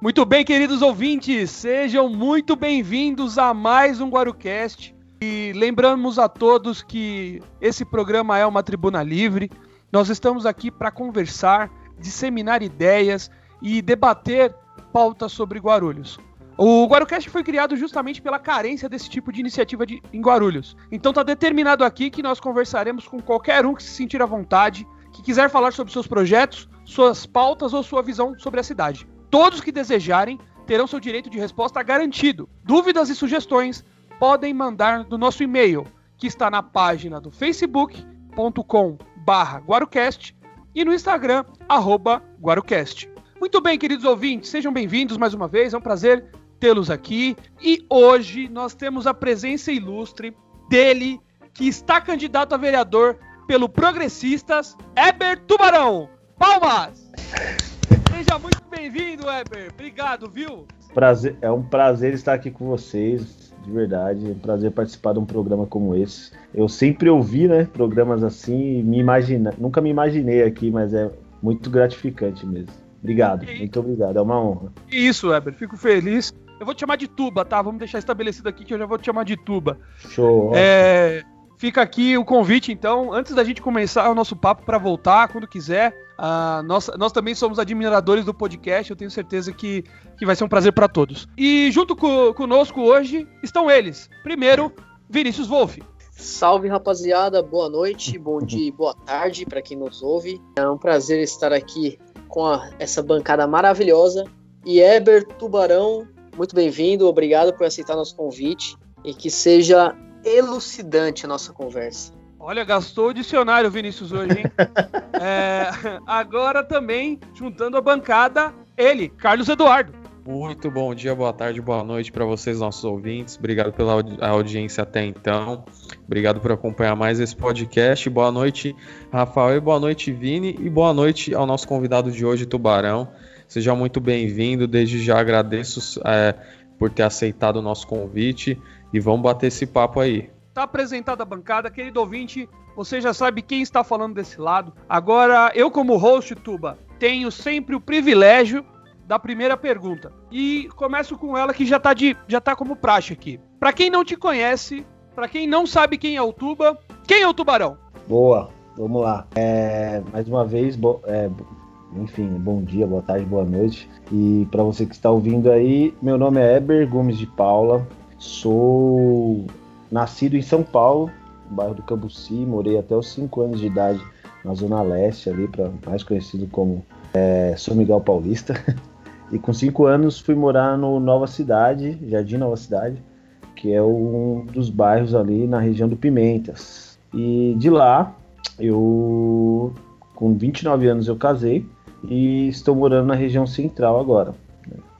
Muito bem, queridos ouvintes, sejam muito bem-vindos a mais um Guarucast. E lembramos a todos que esse programa é uma tribuna livre. Nós estamos aqui para conversar, disseminar ideias e debater pautas sobre Guarulhos. O Guarucast foi criado justamente pela carência desse tipo de iniciativa de, em Guarulhos. Então tá determinado aqui que nós conversaremos com qualquer um que se sentir à vontade, que quiser falar sobre seus projetos, suas pautas ou sua visão sobre a cidade. Todos que desejarem terão seu direito de resposta garantido. Dúvidas e sugestões podem mandar no nosso e-mail, que está na página do facebook.com guarucast e no Instagram, arroba guarucast. Muito bem, queridos ouvintes, sejam bem-vindos mais uma vez, é um prazer tê-los aqui. E hoje nós temos a presença ilustre dele, que está candidato a vereador pelo Progressistas, Eber Tubarão. Palmas! Seja muito bem-vindo, Weber. Obrigado, viu? Prazer, é um prazer estar aqui com vocês, de verdade. É um prazer participar de um programa como esse. Eu sempre ouvi, né, programas assim, me imagina, nunca me imaginei aqui, mas é muito gratificante mesmo. Obrigado, e... muito obrigado, é uma honra. Isso, Weber, fico feliz. Eu vou te chamar de Tuba, tá? Vamos deixar estabelecido aqui que eu já vou te chamar de Tuba. Show. É, fica aqui o convite, então, antes da gente começar o nosso papo para voltar, quando quiser, Uh, nós, nós também somos admiradores do podcast, eu tenho certeza que, que vai ser um prazer para todos. E junto co conosco hoje estão eles. Primeiro, Vinícius Wolff. Salve rapaziada, boa noite, bom dia e boa tarde para quem nos ouve. É um prazer estar aqui com a, essa bancada maravilhosa. E Eber Tubarão, muito bem-vindo, obrigado por aceitar nosso convite e que seja elucidante a nossa conversa. Olha, gastou o dicionário, Vinícius, hoje, hein? é, agora também, juntando a bancada, ele, Carlos Eduardo. Muito bom dia, boa tarde, boa noite para vocês, nossos ouvintes. Obrigado pela audiência até então. Obrigado por acompanhar mais esse podcast. Boa noite, Rafael, e boa noite, Vini, e boa noite ao nosso convidado de hoje, Tubarão. Seja muito bem-vindo. Desde já agradeço é, por ter aceitado o nosso convite e vamos bater esse papo aí. Tá apresentada a bancada, querido ouvinte, você já sabe quem está falando desse lado. Agora, eu como host, Tuba, tenho sempre o privilégio da primeira pergunta. E começo com ela que já tá, de, já tá como praxe aqui. Para quem não te conhece, para quem não sabe quem é o Tuba, quem é o Tubarão? Boa, vamos lá. É, mais uma vez, bo, é, enfim, bom dia, boa tarde, boa noite. E para você que está ouvindo aí, meu nome é Eber Gomes de Paula, sou Nascido em São Paulo, no bairro do Cambuci, morei até os 5 anos de idade na Zona Leste, ali, pra, mais conhecido como é, São Miguel Paulista. E com 5 anos fui morar no Nova Cidade, Jardim Nova Cidade, que é um dos bairros ali na região do Pimentas. E de lá, eu, com 29 anos, eu casei e estou morando na região central agora,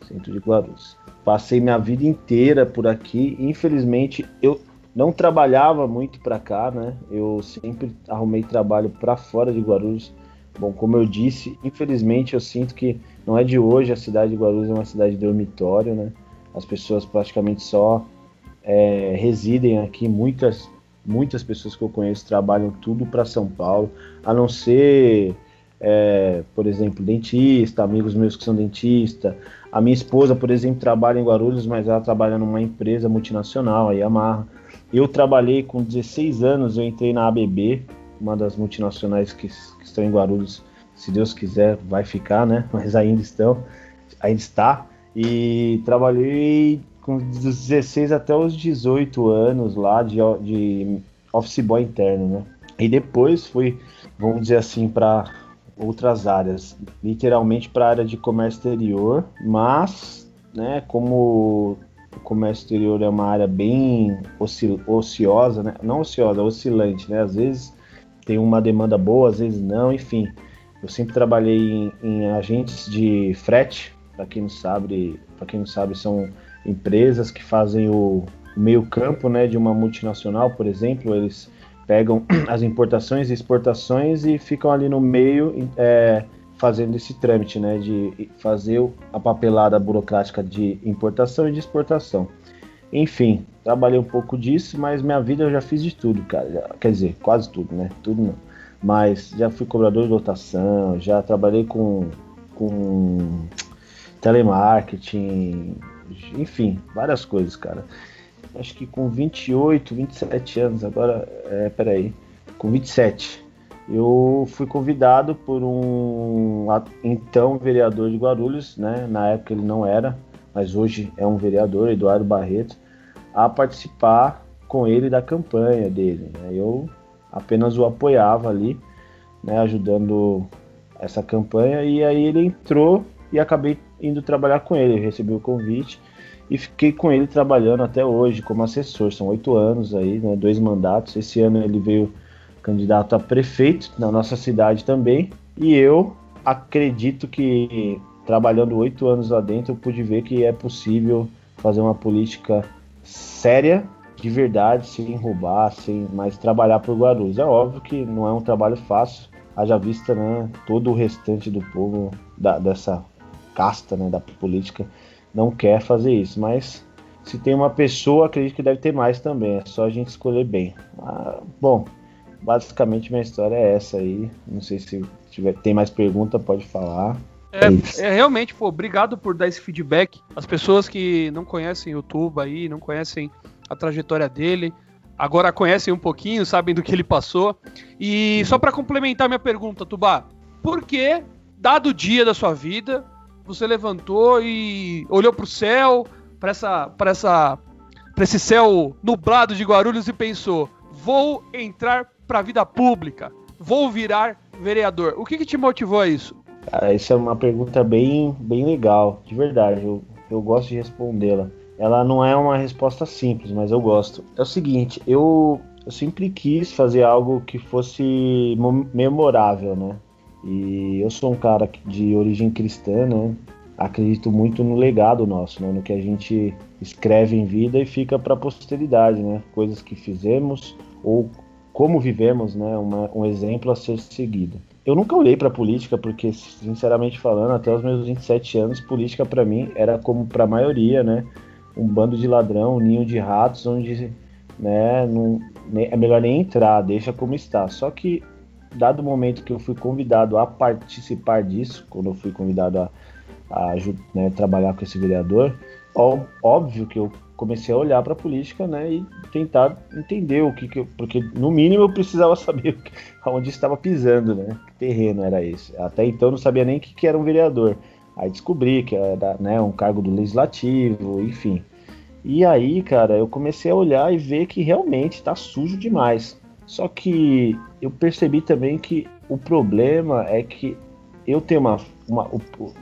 centro de Guarulhos. Passei minha vida inteira por aqui. Infelizmente, eu não trabalhava muito para cá, né? Eu sempre arrumei trabalho para fora de Guarulhos. Bom, como eu disse, infelizmente eu sinto que não é de hoje a cidade de Guarulhos é uma cidade de dormitório, né? As pessoas praticamente só é, residem aqui. Muitas, muitas pessoas que eu conheço trabalham tudo para São Paulo, a não ser, é, por exemplo, dentista, amigos meus que são dentistas. A minha esposa, por exemplo, trabalha em Guarulhos, mas ela trabalha numa empresa multinacional, a Yamaha. Eu trabalhei com 16 anos, eu entrei na ABB, uma das multinacionais que, que, estão em Guarulhos. Se Deus quiser, vai ficar, né? Mas ainda estão, ainda está. E trabalhei com 16 até os 18 anos lá de, de office boy interno, né? E depois fui, vamos dizer assim, para outras áreas, literalmente para a área de comércio exterior, mas, né, como o comércio exterior é uma área bem ociosa, né? não ociosa, oscilante, né? Às vezes tem uma demanda boa, às vezes não, enfim. Eu sempre trabalhei em, em agentes de frete, para quem não sabe, para quem não sabe são empresas que fazem o meio campo, né, de uma multinacional, por exemplo, eles pegam as importações e exportações e ficam ali no meio é, fazendo esse trâmite, né, de fazer a papelada burocrática de importação e de exportação. Enfim, trabalhei um pouco disso, mas minha vida eu já fiz de tudo, cara. Quer dizer, quase tudo, né? Tudo não. Mas já fui cobrador de lotação, já trabalhei com, com telemarketing, enfim, várias coisas, cara. Acho que com 28, 27 anos, agora, é, peraí, com 27, eu fui convidado por um então vereador de Guarulhos, né? Na época ele não era, mas hoje é um vereador, Eduardo Barreto, a participar com ele da campanha dele. Né? Eu apenas o apoiava ali, né? Ajudando essa campanha e aí ele entrou e acabei indo trabalhar com ele. Recebi o convite e fiquei com ele trabalhando até hoje como assessor. São oito anos aí, né? Dois mandatos. Esse ano ele veio candidato a prefeito na nossa cidade também. E eu acredito que trabalhando oito anos lá dentro, eu pude ver que é possível fazer uma política séria, de verdade, sem roubar, sem mais trabalhar por Guarulhos. É óbvio que não é um trabalho fácil, haja vista né, todo o restante do povo, da, dessa casta né, da política, não quer fazer isso, mas se tem uma pessoa, acredito que deve ter mais também, é só a gente escolher bem. Ah, bom, basicamente minha história é essa aí. Não sei se tiver, tem mais pergunta, pode falar. É, é, realmente, pô, obrigado por dar esse feedback. As pessoas que não conhecem o Tuba aí, não conhecem a trajetória dele, agora conhecem um pouquinho, sabem do que ele passou. E só para complementar minha pergunta, Tuba, por que, dado o dia da sua vida, você levantou e olhou para o céu, para essa, para essa, para esse céu nublado de Guarulhos e pensou: vou entrar para a vida pública, vou virar vereador. O que, que te motivou a isso? Cara, isso é uma pergunta bem, bem legal, de verdade. Eu, eu gosto de respondê-la. Ela não é uma resposta simples, mas eu gosto. É o seguinte, eu, eu sempre quis fazer algo que fosse memorável, né? E eu sou um cara de origem cristã, né? Acredito muito no legado nosso, né? no que a gente escreve em vida e fica para a posteridade, né? Coisas que fizemos ou como vivemos, né? Uma, um exemplo a ser seguido. Eu nunca olhei para política porque, sinceramente falando, até os meus 27 anos, política para mim era como para a maioria, né? Um bando de ladrão, um ninho de ratos, onde né, não, é melhor nem entrar, deixa como está. Só que, dado o momento que eu fui convidado a participar disso, quando eu fui convidado a, a né, trabalhar com esse vereador, ó, óbvio que eu comecei a olhar para a política, né, e tentar entender o que, que eu, porque no mínimo eu precisava saber aonde estava pisando, né, que terreno era esse. Até então eu não sabia nem o que, que era um vereador. Aí descobri que era, né, um cargo do legislativo, enfim. E aí, cara, eu comecei a olhar e ver que realmente está sujo demais. Só que eu percebi também que o problema é que eu tenho uma, uma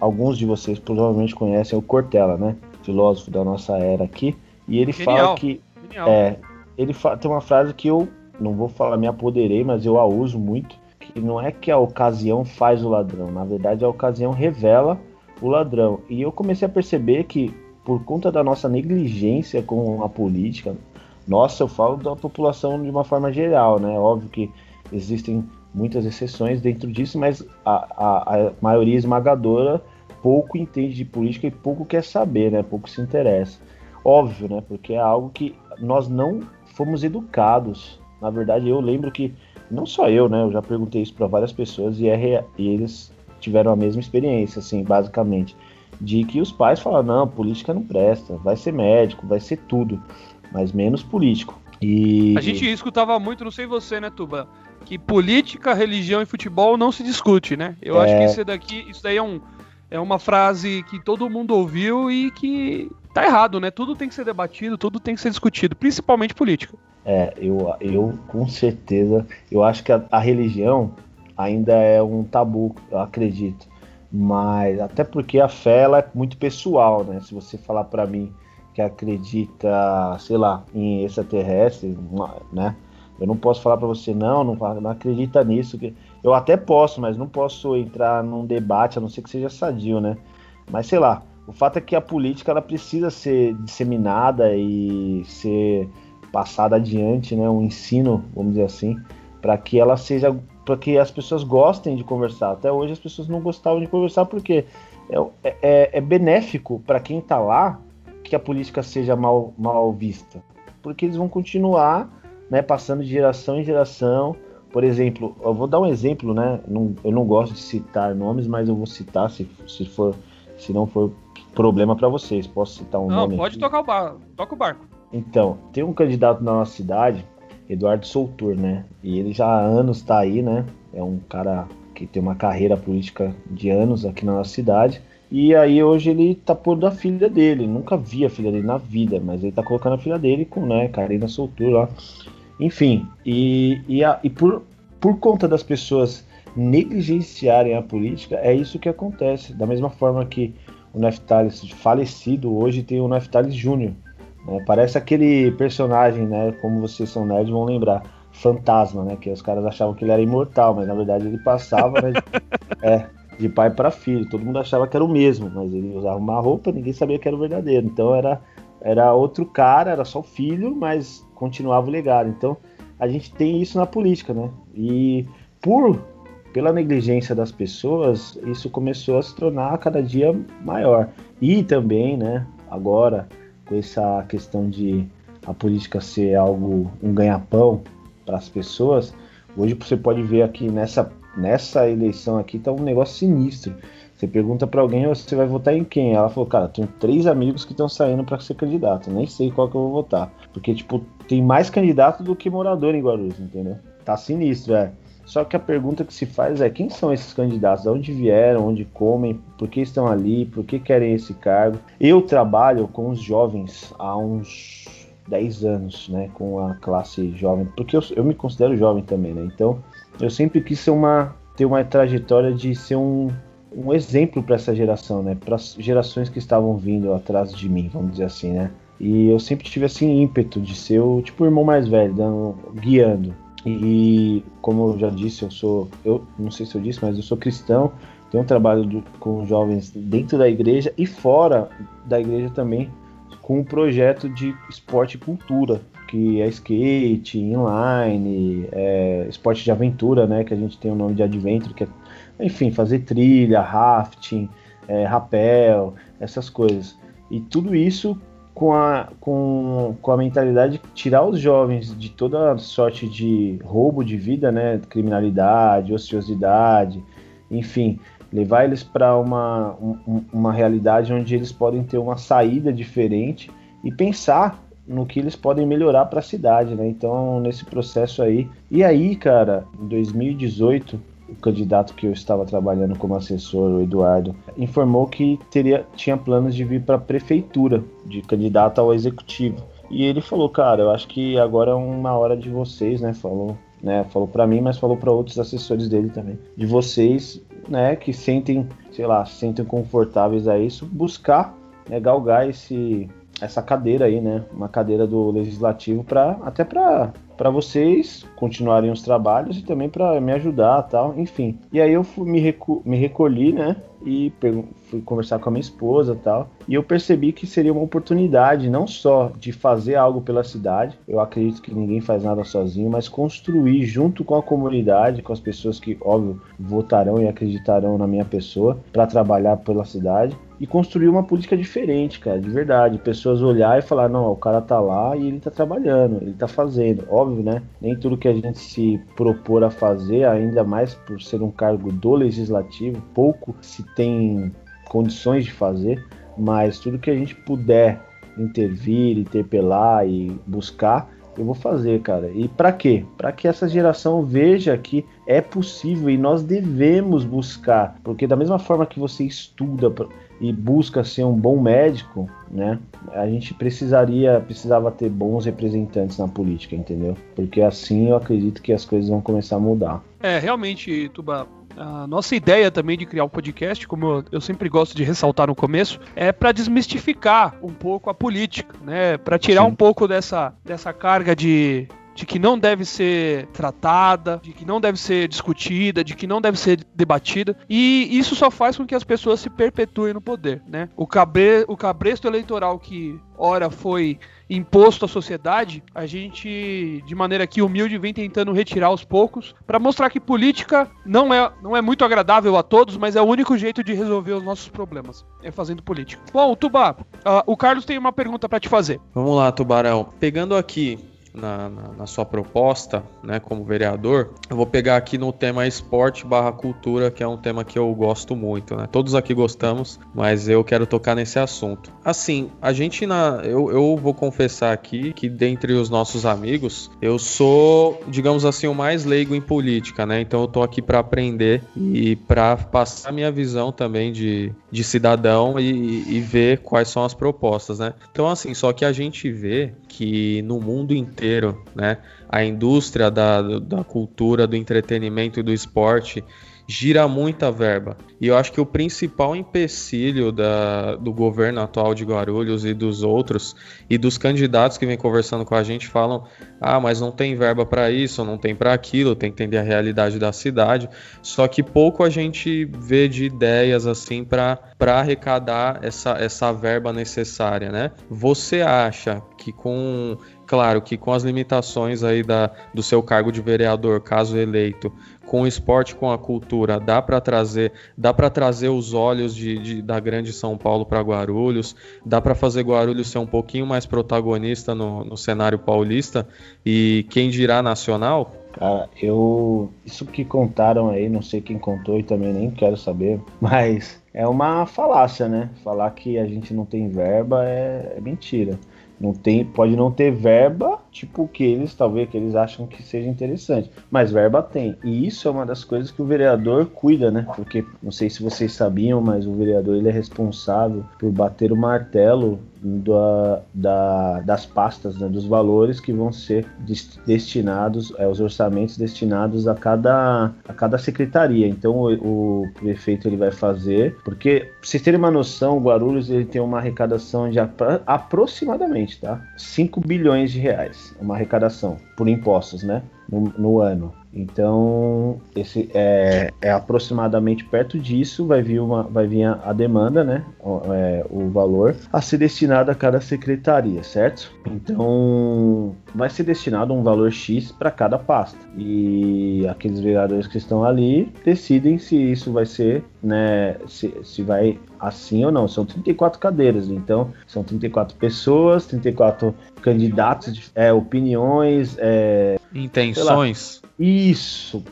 alguns de vocês provavelmente conhecem o Cortella, né? Filósofo da nossa era aqui. E ele Genial. fala que. Genial. É, ele fala, tem uma frase que eu não vou falar, me apoderei, mas eu a uso muito. Que não é que a ocasião faz o ladrão, na verdade a ocasião revela o ladrão. E eu comecei a perceber que, por conta da nossa negligência com a política, nossa, eu falo da população de uma forma geral, né? Óbvio que existem muitas exceções dentro disso, mas a, a, a maioria esmagadora pouco entende de política e pouco quer saber, né? Pouco se interessa óbvio, né? Porque é algo que nós não fomos educados. Na verdade, eu lembro que não só eu, né? Eu já perguntei isso para várias pessoas e, é, e eles tiveram a mesma experiência, assim, basicamente, de que os pais falam não, política não presta, vai ser médico, vai ser tudo, mas menos político. E a gente escutava muito, não sei você, né, Tuba, que política, religião e futebol não se discute, né? Eu é... acho que isso daqui, isso daí é um é uma frase que todo mundo ouviu e que tá errado, né? Tudo tem que ser debatido, tudo tem que ser discutido, principalmente política. É, eu, eu com certeza, eu acho que a, a religião ainda é um tabu, eu acredito. Mas até porque a fé ela é muito pessoal, né? Se você falar para mim que acredita, sei lá, em extraterrestre, né? Eu não posso falar para você não, não, não acredita nisso. Eu até posso, mas não posso entrar num debate, a não ser que seja sadio, né? Mas sei lá, o fato é que a política ela precisa ser disseminada e ser passada adiante, né? Um ensino, vamos dizer assim, para que ela seja, para que as pessoas gostem de conversar. Até hoje as pessoas não gostavam de conversar porque é, é, é benéfico para quem está lá que a política seja mal, mal vista, porque eles vão continuar né, passando de geração em geração. Por exemplo, eu vou dar um exemplo, né? Não, eu não gosto de citar nomes, mas eu vou citar se, se for se não for problema para vocês. Posso citar um não, nome? Não, pode aqui? tocar o barco. Toca o barco. Então, tem um candidato na nossa cidade, Eduardo Soutur, né? E ele já há anos está aí, né? É um cara que tem uma carreira política de anos aqui na nossa cidade. E aí hoje ele tá pondo a filha dele. Nunca vi a filha dele na vida, mas ele tá colocando a filha dele com, né, Karina Soutur lá. Enfim, e, e, a, e por, por conta das pessoas negligenciarem a política, é isso que acontece. Da mesma forma que o Neftalis falecido, hoje tem o Neftalis Júnior. Né? Parece aquele personagem, né? Como vocês são nerds vão lembrar, Fantasma, né? Que os caras achavam que ele era imortal, mas na verdade ele passava né, é, de pai para filho. Todo mundo achava que era o mesmo, mas ele usava uma roupa, ninguém sabia que era o verdadeiro. Então era, era outro cara, era só filho, mas continuava o legado. Então a gente tem isso na política, né? E por pela negligência das pessoas, isso começou a se tornar cada dia maior. E também, né, agora, com essa questão de a política ser algo, um ganha-pão para as pessoas, hoje você pode ver aqui nessa, nessa eleição aqui, tá um negócio sinistro. Você pergunta para alguém, você vai votar em quem? Ela falou, cara, tenho três amigos que estão saindo para ser candidato, nem sei qual que eu vou votar. Porque, tipo, tem mais candidato do que morador em Guarulhos, entendeu? Tá sinistro, é. Só que a pergunta que se faz é quem são esses candidatos, de onde vieram, onde comem, por que estão ali, por que querem esse cargo. Eu trabalho com os jovens há uns 10 anos, né, com a classe jovem, porque eu, eu me considero jovem também, né, então eu sempre quis ser uma, ter uma trajetória de ser um, um exemplo para essa geração, né, para as gerações que estavam vindo atrás de mim, vamos dizer assim, né, e eu sempre tive assim ímpeto de ser o tipo o irmão mais velho, dando, guiando. E como eu já disse, eu sou, eu não sei se eu disse, mas eu sou cristão. Tenho um trabalho do, com jovens dentro da igreja e fora da igreja também, com um projeto de esporte e cultura, que é skate, inline, é, esporte de aventura, né? Que a gente tem o nome de adventure, que é, enfim, fazer trilha, rafting, é, rapel, essas coisas. E tudo isso com a, com, com a mentalidade de tirar os jovens de toda sorte de roubo de vida, né, criminalidade, ociosidade, enfim, levar eles para uma, um, uma realidade onde eles podem ter uma saída diferente e pensar no que eles podem melhorar para a cidade, né? Então, nesse processo aí. E aí, cara, em 2018, o candidato que eu estava trabalhando como assessor, o Eduardo, informou que teria, tinha planos de vir para a prefeitura, de candidato ao executivo. E ele falou, cara, eu acho que agora é uma hora de vocês, né? Falou, né? Falou para mim, mas falou para outros assessores dele também. De vocês, né? Que sentem, sei lá, se sentem confortáveis a isso, buscar, né, galgar esse essa cadeira aí, né? Uma cadeira do legislativo para até para para vocês continuarem os trabalhos e também para me ajudar, tal, enfim. E aí eu fui, me, recu me recolhi, né? E fui conversar com a minha esposa, tal. E eu percebi que seria uma oportunidade não só de fazer algo pela cidade. Eu acredito que ninguém faz nada sozinho, mas construir junto com a comunidade, com as pessoas que, óbvio, votarão e acreditarão na minha pessoa para trabalhar pela cidade e construir uma política diferente, cara, de verdade. Pessoas olhar e falar, não, o cara tá lá e ele tá trabalhando, ele tá fazendo. Óbvio, né? Nem tudo que a gente se propor a fazer, ainda mais por ser um cargo do legislativo, pouco se tem condições de fazer, mas tudo que a gente puder intervir, interpelar e buscar, eu vou fazer, cara. E para quê? Para que essa geração veja que é possível e nós devemos buscar, porque da mesma forma que você estuda e busca ser um bom médico, né? A gente precisaria, precisava ter bons representantes na política, entendeu? Porque assim eu acredito que as coisas vão começar a mudar. É, realmente, Tuba, a nossa ideia também de criar um podcast, como eu sempre gosto de ressaltar no começo, é para desmistificar um pouco a política, né? Para tirar Sim. um pouco dessa, dessa carga de de que não deve ser tratada, de que não deve ser discutida, de que não deve ser debatida. E isso só faz com que as pessoas se perpetuem no poder, né? O, cabre, o cabresto eleitoral que ora foi imposto à sociedade, a gente, de maneira aqui humilde, vem tentando retirar aos poucos para mostrar que política não é, não é muito agradável a todos, mas é o único jeito de resolver os nossos problemas, é fazendo política. Bom, Tubá, uh, o Carlos tem uma pergunta para te fazer. Vamos lá, Tubarão. Pegando aqui na, na, na, sua proposta, né, como vereador, eu vou pegar aqui no tema esporte barra cultura, que é um tema que eu gosto muito, né? Todos aqui gostamos, mas eu quero tocar nesse assunto. Assim, a gente na. Eu, eu vou confessar aqui que dentre os nossos amigos, eu sou, digamos assim, o mais leigo em política, né? Então eu tô aqui para aprender e para passar minha visão também de, de cidadão e, e ver quais são as propostas, né? Então, assim, só que a gente vê que no mundo inteiro, né, a indústria da, da cultura, do entretenimento e do esporte gira muita verba. E eu acho que o principal empecilho da, do governo atual de Guarulhos e dos outros, e dos candidatos que vêm conversando com a gente, falam: ah, mas não tem verba para isso, não tem para aquilo, tem que entender a realidade da cidade. Só que pouco a gente vê de ideias assim para arrecadar essa, essa verba necessária, né? Você acha que com claro que com as limitações aí da, do seu cargo de vereador, caso eleito, com o esporte, com a cultura, dá para trazer, dá para trazer os olhos de, de, da grande São Paulo para Guarulhos, dá para fazer Guarulhos ser um pouquinho mais protagonista no, no cenário paulista e quem dirá nacional? Cara, eu. Isso que contaram aí, não sei quem contou e também nem quero saber, mas é uma falácia, né? Falar que a gente não tem verba é, é mentira. Não tem, pode não ter verba, tipo que eles, talvez que eles acham que seja interessante, mas verba tem. E isso é uma das coisas que o vereador cuida, né? Porque não sei se vocês sabiam, mas o vereador ele é responsável por bater o martelo da, da, das pastas, né, dos valores que vão ser destinados, é, os orçamentos destinados a cada, a cada secretaria. Então o, o prefeito ele vai fazer, porque pra vocês terem uma noção, o Guarulhos ele tem uma arrecadação de aproximadamente tá, 5 bilhões de reais, uma arrecadação por impostos, né? No, no ano. Então, esse é, é, aproximadamente perto disso vai vir, uma, vai vir a, a demanda, né? O, é, o, valor a ser destinado a cada secretaria, certo? Então, vai ser destinado um valor X para cada pasta. E aqueles vereadores que estão ali decidem se isso vai ser, né? Se, se vai assim ou não. São 34 cadeiras, então são 34 pessoas, 34 candidatos, é, opiniões, é, intenções. Isso,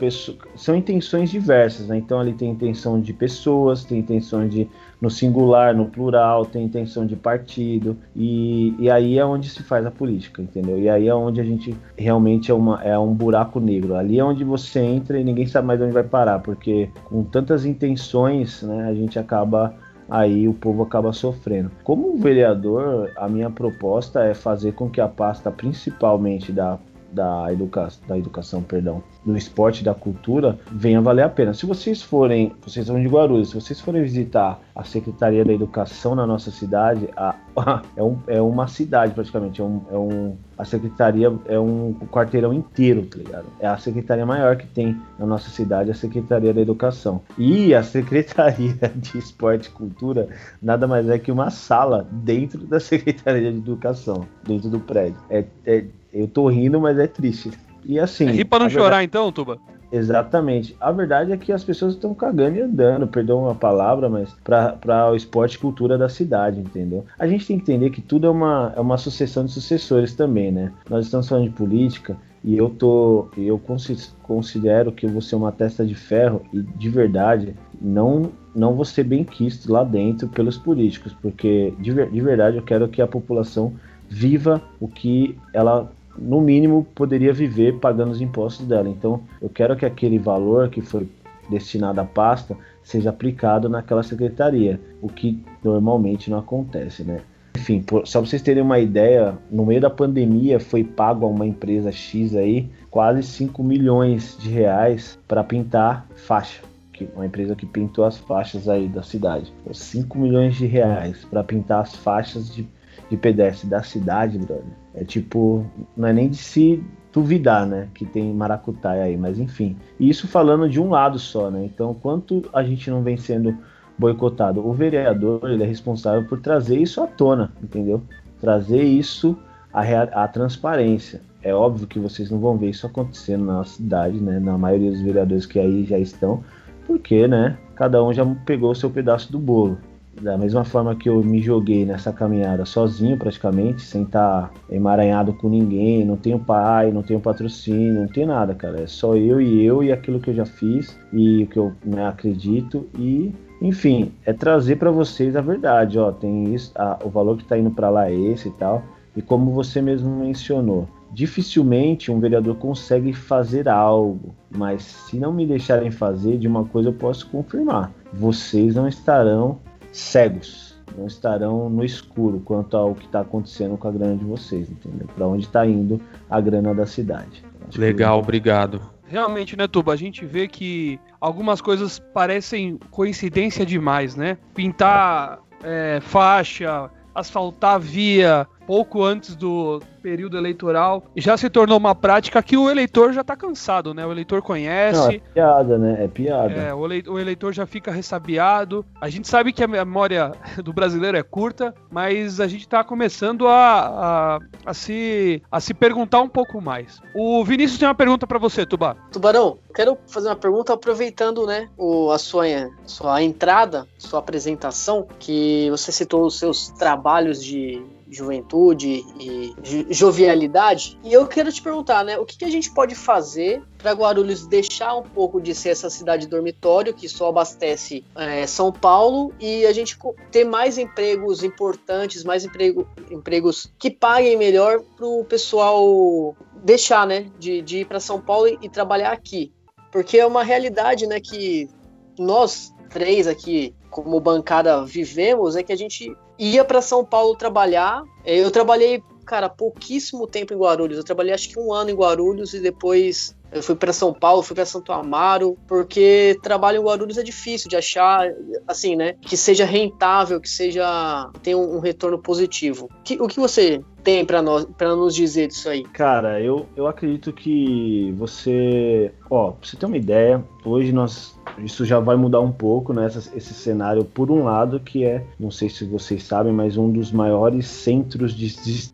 são intenções diversas, né? Então ali tem intenção de pessoas, tem intenção de no singular, no plural, tem intenção de partido, e, e aí é onde se faz a política, entendeu? E aí é onde a gente realmente é, uma, é um buraco negro. Ali é onde você entra e ninguém sabe mais onde vai parar, porque com tantas intenções, né, a gente acaba aí o povo acaba sofrendo. Como vereador, a minha proposta é fazer com que a pasta, principalmente da da, educa da educação, perdão, do esporte da cultura, venha valer a pena. Se vocês forem, vocês são de Guarulhos, se vocês forem visitar a Secretaria da Educação na nossa cidade, a, é, um, é uma cidade praticamente, é um, é um, a Secretaria é um quarteirão inteiro, tá ligado? É a secretaria maior que tem na nossa cidade, a Secretaria da Educação. E a Secretaria de Esporte e Cultura nada mais é que uma sala dentro da Secretaria de Educação, dentro do prédio. É, é eu tô rindo, mas é triste. E assim. É rir pra não chorar verdade... então, Tuba? Exatamente. A verdade é que as pessoas estão cagando e andando, perdão a palavra, mas para o esporte e cultura da cidade, entendeu? A gente tem que entender que tudo é uma, é uma sucessão de sucessores também, né? Nós estamos falando de política e eu tô eu considero que eu vou ser uma testa de ferro e de verdade não não vou ser bem quisto lá dentro pelos políticos, porque de, de verdade eu quero que a população viva o que ela no mínimo, poderia viver pagando os impostos dela. Então, eu quero que aquele valor que foi destinado à pasta seja aplicado naquela secretaria, o que normalmente não acontece, né? Enfim, por, só para vocês terem uma ideia, no meio da pandemia foi pago a uma empresa X aí quase 5 milhões de reais para pintar faixa. Que, uma empresa que pintou as faixas aí da cidade. 5 milhões de reais para pintar as faixas de de pedestre da cidade, brother, é tipo, não é nem de se duvidar, né, que tem maracutaia aí, mas enfim. E isso falando de um lado só, né? Então, quanto a gente não vem sendo boicotado, o vereador, ele é responsável por trazer isso à tona, entendeu? Trazer isso à, à transparência. É óbvio que vocês não vão ver isso acontecendo na nossa cidade, né? Na maioria dos vereadores que aí já estão, porque, né? Cada um já pegou o seu pedaço do bolo. Da mesma forma que eu me joguei nessa caminhada sozinho praticamente, sem estar tá emaranhado com ninguém, não tenho pai, não tenho patrocínio, não tenho nada, cara. É só eu e eu e aquilo que eu já fiz e o que eu né, acredito e enfim, é trazer para vocês a verdade, ó, tem isso, a, o valor que está indo para lá é esse e tal. E como você mesmo mencionou, dificilmente um vereador consegue fazer algo, mas se não me deixarem fazer, de uma coisa eu posso confirmar: vocês não estarão cegos, não estarão no escuro quanto ao que está acontecendo com a grana de vocês, entendeu? Para onde está indo a grana da cidade. Acho Legal, que... obrigado. Realmente, né, Tuba? A gente vê que algumas coisas parecem coincidência demais, né? Pintar é, faixa, asfaltar via, pouco antes do período eleitoral, já se tornou uma prática que o eleitor já está cansado, né? O eleitor conhece. Não, é piada, né? É piada. É, o eleitor já fica ressabiado. A gente sabe que a memória do brasileiro é curta, mas a gente está começando a, a, a, se, a se perguntar um pouco mais. O Vinícius tem uma pergunta para você, Tubar. Tubarão, quero fazer uma pergunta aproveitando, né, o, a sua, sua entrada, sua apresentação, que você citou os seus trabalhos de juventude e jovialidade. E eu quero te perguntar, né, o que, que a gente pode fazer para Guarulhos deixar um pouco de ser essa cidade dormitório que só abastece é, São Paulo e a gente ter mais empregos importantes, mais emprego, empregos que paguem melhor para o pessoal deixar, né, de, de ir para São Paulo e, e trabalhar aqui. Porque é uma realidade, né, que nós três aqui como bancada vivemos é que a gente ia para São Paulo trabalhar. Eu trabalhei, cara, pouquíssimo tempo em Guarulhos. Eu trabalhei acho que um ano em Guarulhos e depois eu fui para São Paulo, fui para Santo Amaro, porque trabalho em Guarulhos é difícil de achar, assim, né? Que seja rentável, que seja tenha um, um retorno positivo. Que, o que você tem para nós para nos dizer disso aí? Cara, eu, eu acredito que você, ó, pra você ter uma ideia, hoje nós isso já vai mudar um pouco né, esse cenário por um lado que é, não sei se vocês sabem, mas um dos maiores centros de, de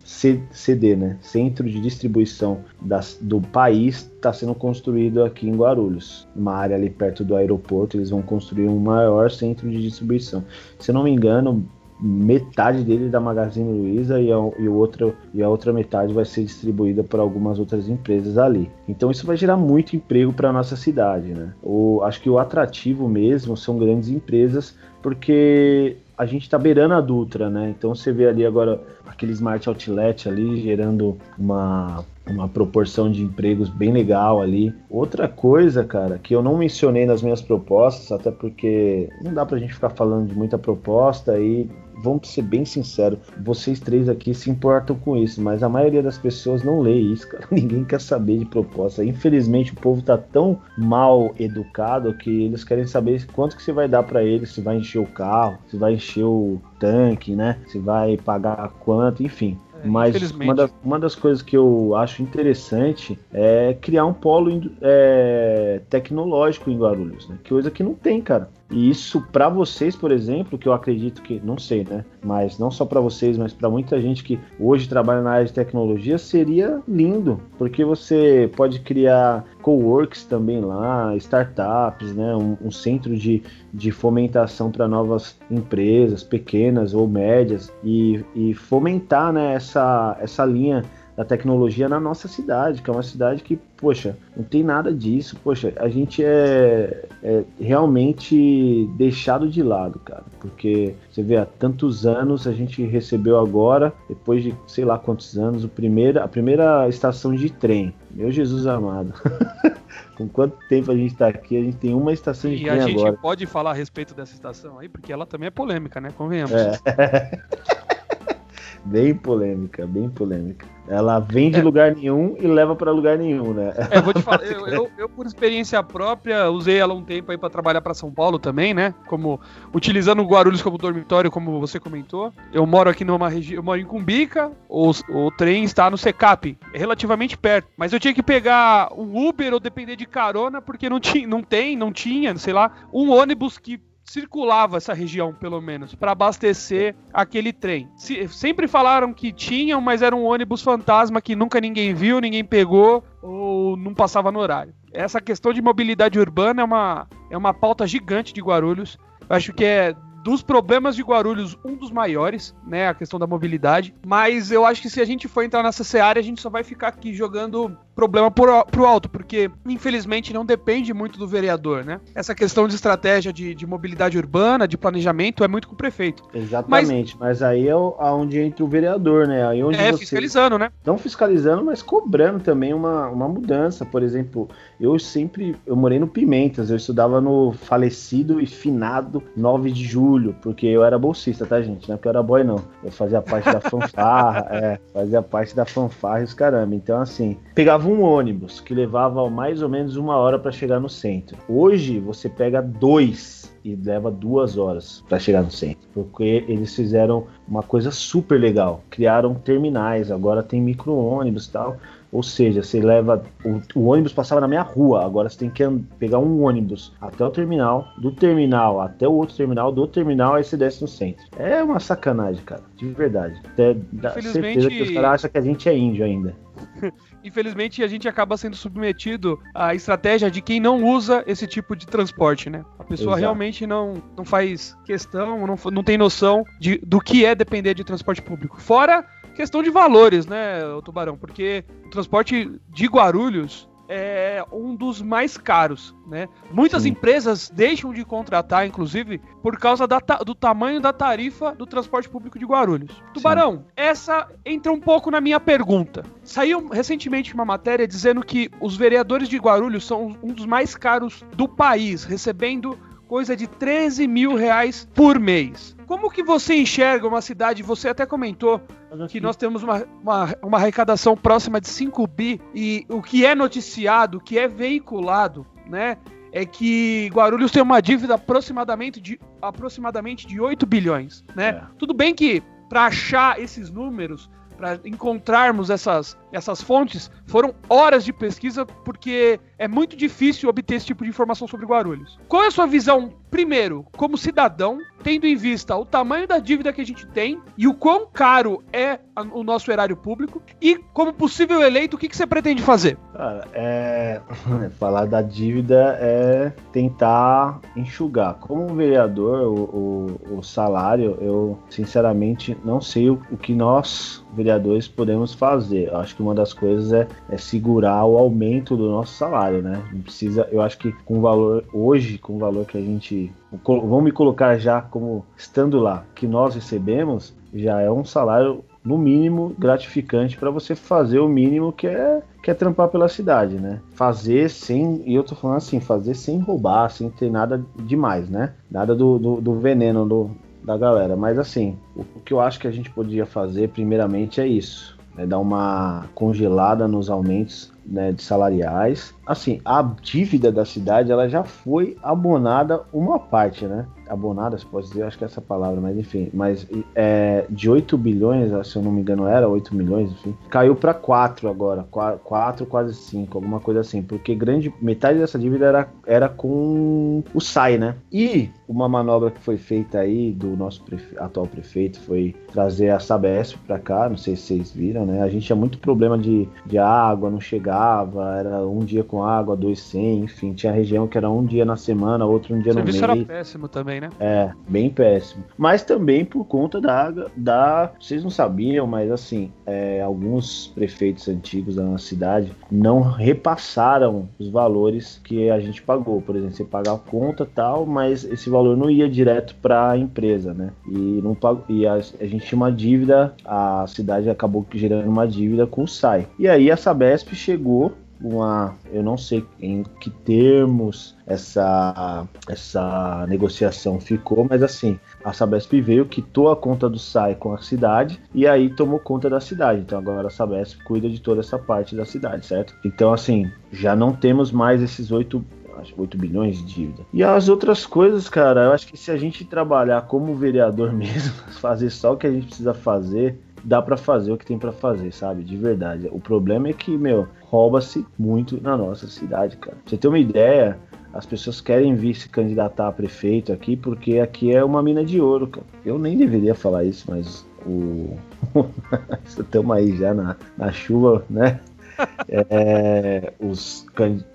CD, né? Centro de distribuição das, do país está sendo construído aqui em Guarulhos, uma área ali perto do aeroporto. Eles vão construir um maior centro de distribuição. Se eu não me engano, metade dele da Magazine Luiza e a, e, outro, e a outra metade vai ser distribuída por algumas outras empresas ali. Então isso vai gerar muito emprego para a nossa cidade. Né? O, acho que o atrativo mesmo são grandes empresas, porque a gente está beirando a Dutra, né? Então você vê ali agora aquele Smart Outlet ali gerando uma, uma proporção de empregos bem legal ali. Outra coisa, cara, que eu não mencionei nas minhas propostas, até porque não dá pra gente ficar falando de muita proposta e vamos ser bem sinceros, vocês três aqui se importam com isso, mas a maioria das pessoas não lê isso, cara. Ninguém quer saber de proposta. Infelizmente, o povo tá tão mal educado que eles querem saber quanto que você vai dar para eles, se vai encher o carro, se vai encher o tanque, né? Se vai pagar quanto, enfim. É, Mas uma das, uma das coisas que eu acho interessante é criar um polo é, tecnológico em Guarulhos, né? Que coisa que não tem, cara. E isso para vocês, por exemplo, que eu acredito que, não sei, né? Mas não só para vocês, mas para muita gente que hoje trabalha na área de tecnologia, seria lindo, porque você pode criar coworks também lá, startups, né? Um, um centro de, de fomentação para novas empresas, pequenas ou médias, e, e fomentar né, essa, essa linha da tecnologia na nossa cidade, que é uma cidade que, poxa, não tem nada disso, poxa, a gente é, é realmente deixado de lado, cara, porque você vê, há tantos anos a gente recebeu agora, depois de sei lá quantos anos, o primeiro, a primeira estação de trem. Meu Jesus amado. Com quanto tempo a gente está aqui, a gente tem uma estação de e trem agora. E a gente pode falar a respeito dessa estação aí, porque ela também é polêmica, né? Convenhamos. É. bem polêmica, bem polêmica. Ela vem de é. lugar nenhum e leva para lugar nenhum, né? É, vou te falar, eu, eu, eu, por experiência própria, usei ela um tempo aí para trabalhar para São Paulo também, né? Como utilizando o Guarulhos como dormitório, como você comentou. Eu moro aqui numa região, eu moro em Cumbica, o, o trem está no Secap, relativamente perto, mas eu tinha que pegar um Uber ou depender de carona porque não tinha, não tem, não tinha, sei lá, um ônibus que circulava essa região, pelo menos, para abastecer aquele trem. Se, sempre falaram que tinham, mas era um ônibus fantasma que nunca ninguém viu, ninguém pegou ou não passava no horário. Essa questão de mobilidade urbana é uma, é uma pauta gigante de Guarulhos. Eu acho que é dos problemas de Guarulhos, um dos maiores, né? A questão da mobilidade. Mas eu acho que se a gente for entrar nessa seara, a gente só vai ficar aqui jogando problema por, pro alto, porque infelizmente não depende muito do vereador, né? Essa questão de estratégia de, de mobilidade urbana, de planejamento, é muito com o prefeito. Exatamente, mas, mas aí é onde entra o vereador, né? Aí onde é, fiscalizando, né? Não fiscalizando, mas cobrando também uma, uma mudança. Por exemplo, eu sempre, eu morei no Pimentas, eu estudava no falecido e finado 9 de julho, porque eu era bolsista, tá, gente? Não é porque eu era boy, não. Eu fazia parte da fanfarra, é, fazia parte da fanfarra e os caramba. Então, assim, pegava um ônibus que levava mais ou menos uma hora para chegar no centro. Hoje, você pega dois e leva duas horas para chegar no centro, porque eles fizeram uma coisa super legal, criaram terminais, agora tem micro-ônibus e tal, ou seja, você leva. O, o, ônibus passava na minha rua, agora você tem que pegar um ônibus até o terminal, do terminal até o outro terminal, do terminal aí você desce no centro. É uma sacanagem, cara, de verdade. Até dá certeza que os caras acham que a gente é índio ainda. Infelizmente, a gente acaba sendo submetido à estratégia de quem não usa esse tipo de transporte, né? A pessoa Exato. realmente não, não faz questão, não, não tem noção de, do que é depender de transporte público. Fora questão de valores, né, o Tubarão? Porque o transporte de Guarulhos é um dos mais caros, né? Muitas Sim. empresas deixam de contratar, inclusive, por causa da, do tamanho da tarifa do transporte público de Guarulhos. Tubarão, Sim. essa entra um pouco na minha pergunta. Saiu recentemente uma matéria dizendo que os vereadores de Guarulhos são um dos mais caros do país, recebendo coisa de 13 mil reais por mês. Como que você enxerga uma cidade, você até comentou que nós temos uma, uma, uma, arrecadação próxima de 5 bi e o que é noticiado, o que é veiculado, né, é que Guarulhos tem uma dívida aproximadamente de, aproximadamente de 8 bilhões, né? É. Tudo bem que para achar esses números para encontrarmos essas, essas fontes, foram horas de pesquisa, porque é muito difícil obter esse tipo de informação sobre Guarulhos. Qual é a sua visão, primeiro, como cidadão, tendo em vista o tamanho da dívida que a gente tem e o quão caro é o nosso erário público, e como possível eleito, o que, que você pretende fazer? Cara, é... falar da dívida é tentar enxugar. Como vereador, o, o, o salário, eu sinceramente não sei o, o que nós vereadores podemos fazer. Acho que uma das coisas é, é, segurar o aumento do nosso salário, né? Não precisa, eu acho que com o valor hoje, com o valor que a gente vamos me colocar já como estando lá, que nós recebemos, já é um salário no mínimo gratificante para você fazer o mínimo que é que é trampar pela cidade, né? Fazer sem, e eu tô falando assim, fazer sem roubar, sem ter nada demais, né? Nada do, do, do veneno do, da galera. Mas assim, o, o, que eu acho que a gente podia fazer primeiramente é isso. É dar uma congelada nos aumentos né, de salariais. Assim, a dívida da cidade ela já foi abonada uma parte, né? Abonada, se pode dizer, acho que é essa palavra, mas enfim. Mas é, de 8 bilhões, se eu não me engano, era 8 milhões, enfim. Caiu para 4 agora. 4, quase 5, alguma coisa assim. Porque grande metade dessa dívida era, era com o SAI, né? E uma manobra que foi feita aí do nosso prefe... atual prefeito foi trazer a Sabesp para cá. Não sei se vocês viram, né? A gente tinha muito problema de, de água, não chegava, era um dia com água, dois sem, enfim, tinha região que era um dia na semana, outro um dia o no mês. O serviço era péssimo também, né? É, bem péssimo. Mas também por conta da, da vocês não sabiam, mas assim, é, alguns prefeitos antigos da nossa cidade não repassaram os valores que a gente pagou. Por exemplo, você paga a conta tal, mas esse valor não ia direto para a empresa, né? E, não pagou, e a, a gente tinha uma dívida, a cidade acabou gerando uma dívida com o SAI. E aí a Sabesp chegou uma, eu não sei em que termos essa essa negociação ficou, mas assim, a Sabesp veio, quitou a conta do SAI com a cidade e aí tomou conta da cidade. Então agora a Sabesp cuida de toda essa parte da cidade, certo? Então assim, já não temos mais esses oito acho 8 bilhões de dívida. E as outras coisas, cara, eu acho que se a gente trabalhar como vereador mesmo, fazer só o que a gente precisa fazer, dá para fazer o que tem para fazer, sabe? De verdade. O problema é que, meu, rouba-se muito na nossa cidade, cara. Pra você ter uma ideia, as pessoas querem vir se candidatar a prefeito aqui porque aqui é uma mina de ouro, cara. Eu nem deveria falar isso, mas o. Estamos aí já na, na chuva, né? é, os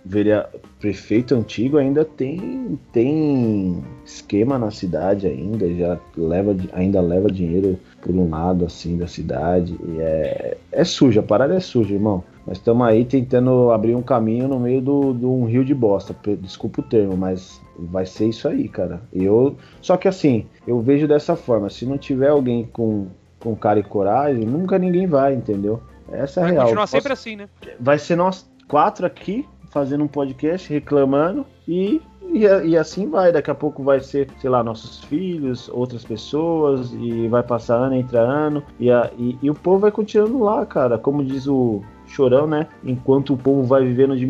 veria, prefeito antigo ainda tem, tem esquema na cidade ainda, já leva, ainda leva dinheiro por um lado assim da cidade. É, é suja, a parada é suja, irmão. Nós estamos aí tentando abrir um caminho no meio de do, do um rio de bosta. Desculpa o termo, mas vai ser isso aí, cara. Eu, só que assim, eu vejo dessa forma. Se não tiver alguém com, com cara e coragem, nunca ninguém vai, entendeu? Essa é a real. Vai continuar sempre assim, né? Vai ser nós quatro aqui fazendo um podcast reclamando e, e, e, assim vai. Daqui a pouco vai ser, sei lá, nossos filhos, outras pessoas, e vai passar ano, entra ano, e, a, e, e o povo vai continuando lá, cara. Como diz o Chorão, né? Enquanto o povo vai vivendo de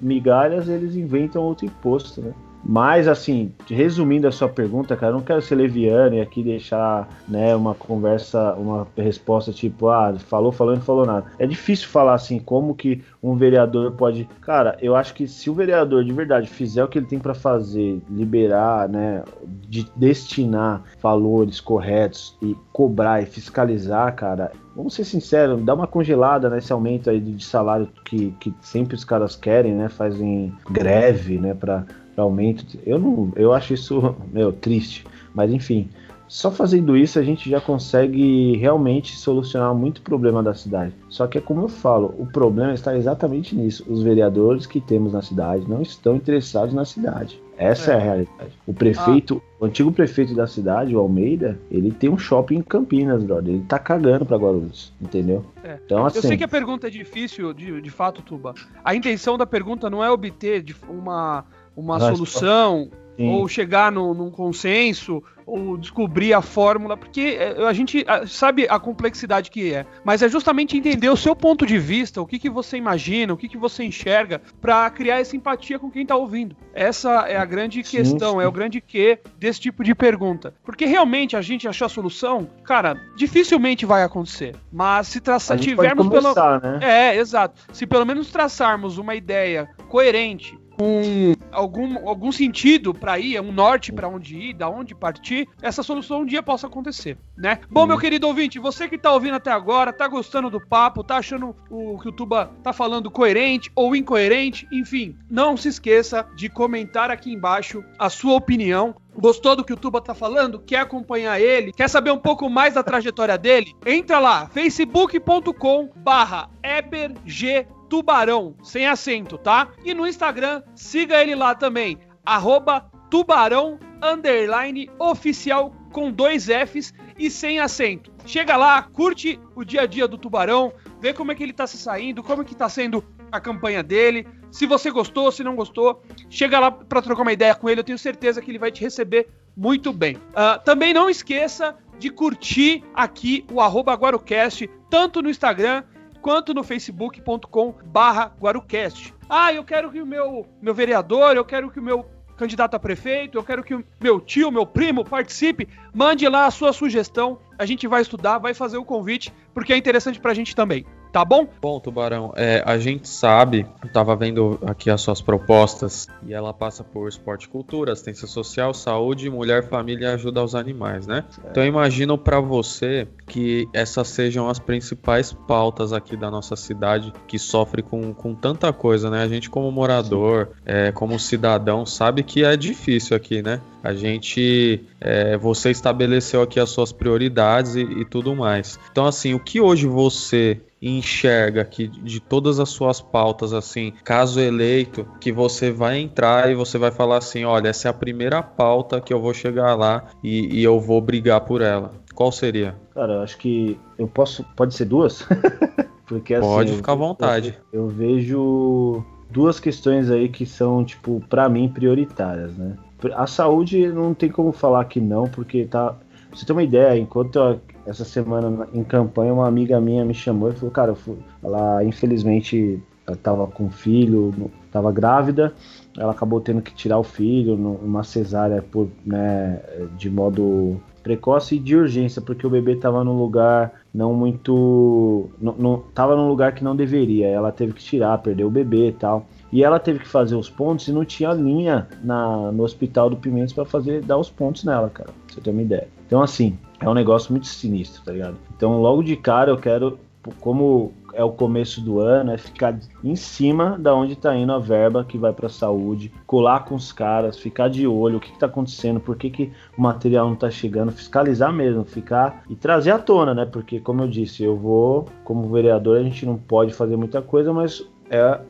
migalhas, eles inventam outro imposto, né? Mas, assim, resumindo a sua pergunta, cara, eu não quero ser leviano e aqui deixar né, uma conversa, uma resposta tipo, ah, falou, falou e não falou nada. É difícil falar assim, como que um vereador pode. Cara, eu acho que se o vereador de verdade fizer o que ele tem para fazer, liberar, né, de destinar valores corretos e cobrar e fiscalizar, cara, vamos ser sinceros, dá uma congelada nesse aumento aí de salário que, que sempre os caras querem, né? Fazem greve, né? Para aumento. Eu não, eu acho isso meu triste, mas enfim, só fazendo isso a gente já consegue realmente solucionar muito problema da cidade. Só que é como eu falo, o problema está exatamente nisso. Os vereadores que temos na cidade não estão interessados na cidade. Essa é, é a realidade. O prefeito, ah. o antigo prefeito da cidade, o Almeida, ele tem um shopping em Campinas, brother. Ele tá cagando pra Guarulhos, entendeu? É. Então, assim, Eu sei que a pergunta é difícil, de, de fato, Tuba. A intenção da pergunta não é obter uma uma solução Sim. ou chegar no, num consenso ou descobrir a fórmula, porque é, a gente sabe a complexidade que é, mas é justamente entender o seu ponto de vista, o que, que você imagina, o que, que você enxerga, para criar essa empatia com quem está ouvindo. Essa é a grande questão, sim, sim. é o grande que desse tipo de pergunta. Porque realmente a gente achar a solução, cara, dificilmente vai acontecer. Mas se traçar, tivermos pelo. Né? É, exato. Se pelo menos traçarmos uma ideia coerente, com algum, algum sentido para ir, um norte para onde ir, da onde partir, essa solução um dia possa acontecer, né? Bom, meu querido ouvinte, você que tá ouvindo até agora, tá gostando do papo, tá achando o que o Tuba tá falando coerente ou incoerente, enfim, não se esqueça de comentar aqui embaixo a sua opinião Gostou do que o Tuba tá falando? Quer acompanhar ele? Quer saber um pouco mais da trajetória dele? Entra lá, facebook.com barra eberg Tubarão, sem acento, tá? E no Instagram, siga ele lá também, arroba tubarão underline oficial com dois Fs e sem acento. Chega lá, curte o dia a dia do Tubarão, vê como é que ele tá se saindo, como é que tá sendo a campanha dele. Se você gostou, se não gostou, chega lá para trocar uma ideia com ele, eu tenho certeza que ele vai te receber muito bem. Uh, também não esqueça de curtir aqui o arroba Guarocast, tanto no Instagram quanto no facebook.com barra Guarucast. Ah, eu quero que o meu, meu vereador, eu quero que o meu candidato a prefeito, eu quero que o meu tio, meu primo participe, mande lá a sua sugestão, a gente vai estudar, vai fazer o convite, porque é interessante pra gente também. Tá bom? Bom, Tubarão, é, a gente sabe, eu tava vendo aqui as suas propostas, e ela passa por esporte e cultura, assistência social, saúde, mulher, família e ajuda aos animais, né? É. Então eu imagino para você que essas sejam as principais pautas aqui da nossa cidade, que sofre com, com tanta coisa, né? A gente como morador, é, como cidadão, sabe que é difícil aqui, né? A gente, é, você estabeleceu aqui as suas prioridades e, e tudo mais. Então assim, o que hoje você enxerga que de todas as suas pautas, assim, caso eleito, que você vai entrar e você vai falar assim: olha, essa é a primeira pauta que eu vou chegar lá e, e eu vou brigar por ela? Qual seria? Cara, eu acho que eu posso. Pode ser duas? Porque assim. Pode ficar à vontade. Eu, eu vejo duas questões aí que são, tipo, para mim prioritárias, né? A saúde não tem como falar que não, porque tá. Pra você ter uma ideia, enquanto eu essa semana em campanha, uma amiga minha me chamou e falou, cara, ela infelizmente estava com filho, estava grávida, ela acabou tendo que tirar o filho numa cesárea por, né, de modo precoce e de urgência, porque o bebê estava num lugar não muito. Não, tava num lugar que não deveria. Ela teve que tirar, perdeu o bebê e tal. E ela teve que fazer os pontos e não tinha linha na, no hospital do Pimentos para fazer dar os pontos nela, cara. Pra você ter uma ideia. Então, assim, é um negócio muito sinistro, tá ligado? Então, logo de cara, eu quero como é o começo do ano, é ficar em cima da onde está indo a verba que vai para a saúde, colar com os caras, ficar de olho, o que está acontecendo, por que, que o material não está chegando, fiscalizar mesmo, ficar e trazer à tona, né? Porque, como eu disse, eu vou, como vereador, a gente não pode fazer muita coisa, mas é,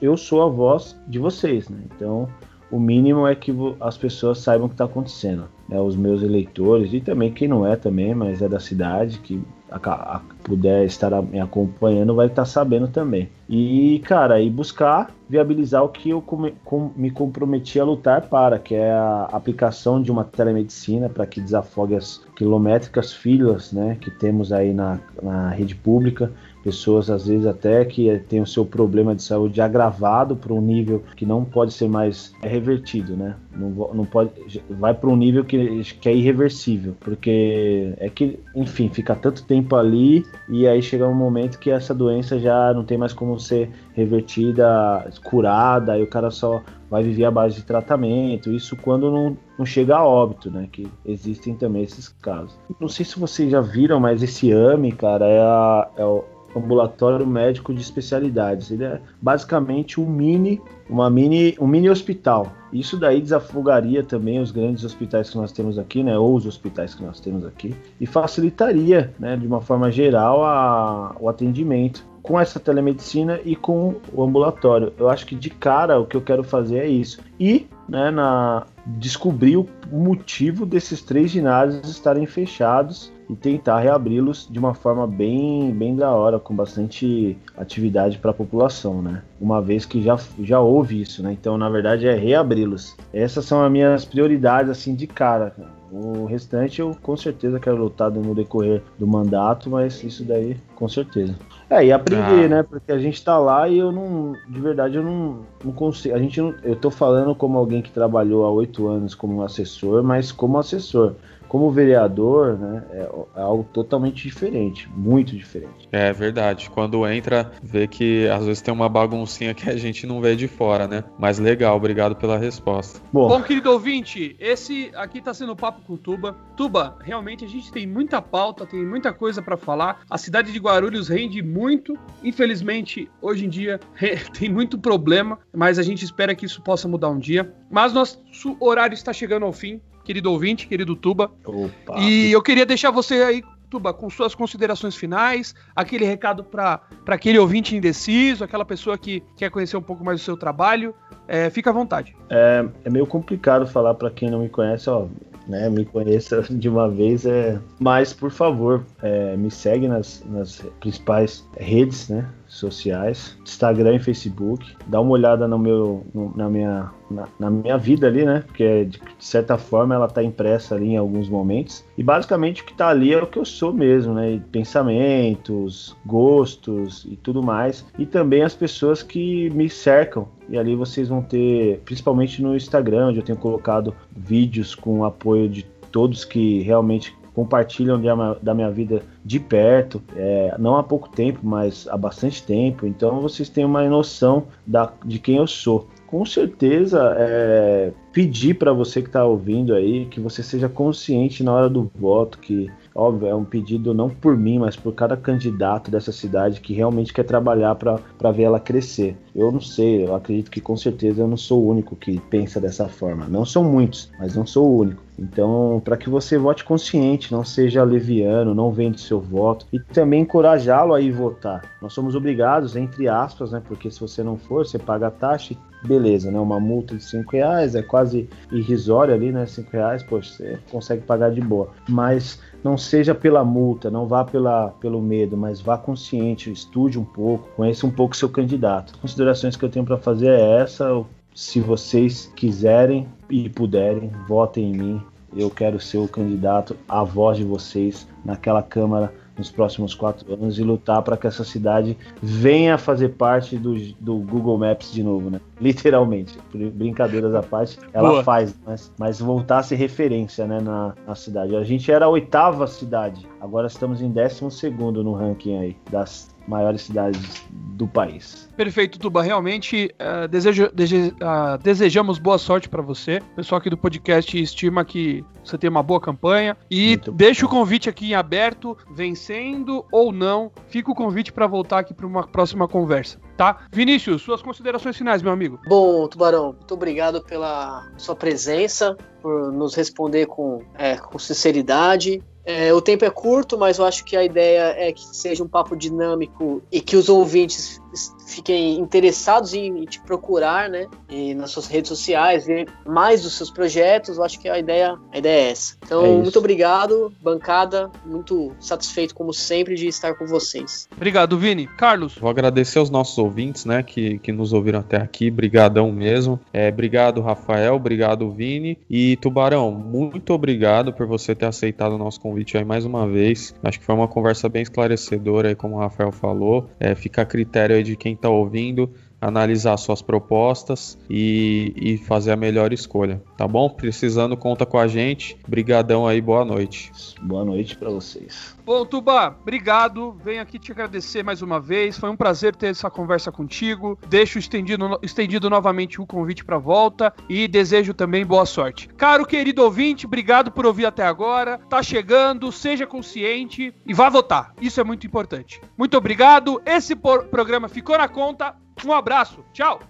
eu sou a voz de vocês, né? Então, o mínimo é que as pessoas saibam o que está acontecendo. Né? Os meus eleitores e também quem não é também, mas é da cidade, que a, a, puder estar me acompanhando vai estar sabendo também. E, cara, e buscar viabilizar o que eu come, com, me comprometi a lutar para, que é a aplicação de uma telemedicina para que desafogue as quilométricas filas né, que temos aí na, na rede pública pessoas às vezes até que tem o seu problema de saúde agravado para um nível que não pode ser mais revertido, né? Não, não pode, vai para um nível que, que é irreversível, porque é que, enfim, fica tanto tempo ali e aí chega um momento que essa doença já não tem mais como ser revertida, curada, e o cara só vai viver à base de tratamento. Isso quando não, não chega a óbito, né? Que existem também esses casos. Não sei se vocês já viram, mas esse AME, cara, é, a, é o ambulatório médico de especialidades. Ele é basicamente um mini, uma mini, um mini hospital. Isso daí desafogaria também os grandes hospitais que nós temos aqui, né, ou os hospitais que nós temos aqui, e facilitaria, né, de uma forma geral, a, o atendimento com essa telemedicina e com o ambulatório. Eu acho que de cara o que eu quero fazer é isso. E né, na, descobrir o motivo desses três ginásios estarem fechados e tentar reabri-los de uma forma bem, bem da hora, com bastante atividade para a população, né? Uma vez que já, já houve isso, né? Então, na verdade, é reabri-los. Essas são as minhas prioridades, assim, de cara. O restante eu com certeza quero lutar no decorrer do mandato, mas isso daí com certeza. É, e aprender, ah. né? Porque a gente tá lá e eu não, de verdade, eu não, não consigo. A gente não, eu tô falando como alguém que trabalhou há oito anos como assessor, mas como assessor como vereador, né, é, é, algo totalmente diferente, muito diferente. É verdade. Quando entra, vê que às vezes tem uma baguncinha que a gente não vê de fora, né? Mas legal, obrigado pela resposta. Bom, Bom querido ouvinte, esse aqui tá sendo o papo com o Tuba. Tuba, realmente a gente tem muita pauta, tem muita coisa para falar. A cidade de Guarulhos rende muito. Infelizmente, hoje em dia tem muito problema, mas a gente espera que isso possa mudar um dia. Mas nosso horário está chegando ao fim querido ouvinte, querido Tuba. Opa. E eu queria deixar você aí, Tuba, com suas considerações finais, aquele recado para aquele ouvinte indeciso, aquela pessoa que quer conhecer um pouco mais do seu trabalho. É, fica à vontade. É, é meio complicado falar para quem não me conhece, ó, né, me conheça de uma vez, é, mas por favor, é, me segue nas, nas principais redes, né, sociais, Instagram e Facebook. Dá uma olhada no meu, no, na, minha, na, na, minha vida ali, né? Porque de, certa forma ela está impressa ali em alguns momentos. E basicamente o que está ali é o que eu sou mesmo, né? Pensamentos, gostos e tudo mais. E também as pessoas que me cercam. E ali vocês vão ter, principalmente no Instagram, onde eu tenho colocado vídeos com o apoio de todos que realmente compartilham da minha vida de perto, é, não há pouco tempo, mas há bastante tempo. Então vocês têm uma noção da, de quem eu sou. Com certeza, é, pedir para você que está ouvindo aí que você seja consciente na hora do voto, que óbvio é um pedido não por mim, mas por cada candidato dessa cidade que realmente quer trabalhar para ver ela crescer. Eu não sei, eu acredito que com certeza eu não sou o único que pensa dessa forma. Não são muitos, mas não sou o único. Então, para que você vote consciente, não seja leviano, não vende seu voto e também encorajá-lo a ir votar. Nós somos obrigados, entre aspas, né? Porque se você não for, você paga a taxa e beleza, né? Uma multa de 5 reais é quase irrisória ali, né? 5 reais, poxa, você consegue pagar de boa. Mas não seja pela multa, não vá pela, pelo medo, mas vá consciente, estude um pouco, conheça um pouco seu candidato. Considerações que eu tenho para fazer é essa. Se vocês quiserem e puderem, votem em mim. Eu quero ser o candidato, a voz de vocês naquela Câmara nos próximos quatro anos e lutar para que essa cidade venha fazer parte do, do Google Maps de novo, né? Literalmente. Brincadeiras à parte, ela Boa. faz, mas, mas voltar a ser referência né, na, na cidade. A gente era a oitava cidade Agora estamos em 12 no ranking aí das maiores cidades do país. Perfeito, Tuba. Realmente uh, desejo, dese, uh, desejamos boa sorte para você. O pessoal aqui do podcast estima que você tem uma boa campanha. E Muito deixa bom. o convite aqui em aberto, vencendo ou não. Fica o convite para voltar aqui para uma próxima conversa, tá? Vinícius, suas considerações finais, meu amigo. Bom, Tubarão, muito obrigado pela sua presença, por nos responder com, é, com sinceridade. É, o tempo é curto, mas eu acho que a ideia é que seja um papo dinâmico e que os ouvintes fiquem interessados em, te procurar, né? E nas suas redes sociais, ver mais dos seus projetos. Eu acho que a ideia, a ideia é essa. Então, é muito obrigado, bancada. Muito satisfeito, como sempre, de estar com vocês. Obrigado, Vini. Carlos. Vou agradecer aos nossos ouvintes, né? Que, que nos ouviram até aqui. Brigadão mesmo. É, obrigado, Rafael. Obrigado, Vini. E Tubarão, muito obrigado por você ter aceitado o nosso convite aí mais uma vez. Acho que foi uma conversa bem esclarecedora aí, como o Rafael falou. É, fica a critério aí de quem está ouvindo analisar suas propostas e, e, fazer a melhor escolha, tá bom? Precisando, conta com a gente. Brigadão aí, boa noite. Boa noite para vocês. Bom, Tuba, obrigado. Venho aqui te agradecer mais uma vez. Foi um prazer ter essa conversa contigo. Deixo estendido, estendido novamente o convite para volta e desejo também boa sorte. Caro querido ouvinte, obrigado por ouvir até agora. Tá chegando, seja consciente e vá votar. Isso é muito importante. Muito obrigado. Esse programa ficou na conta. Um abraço. Tchau.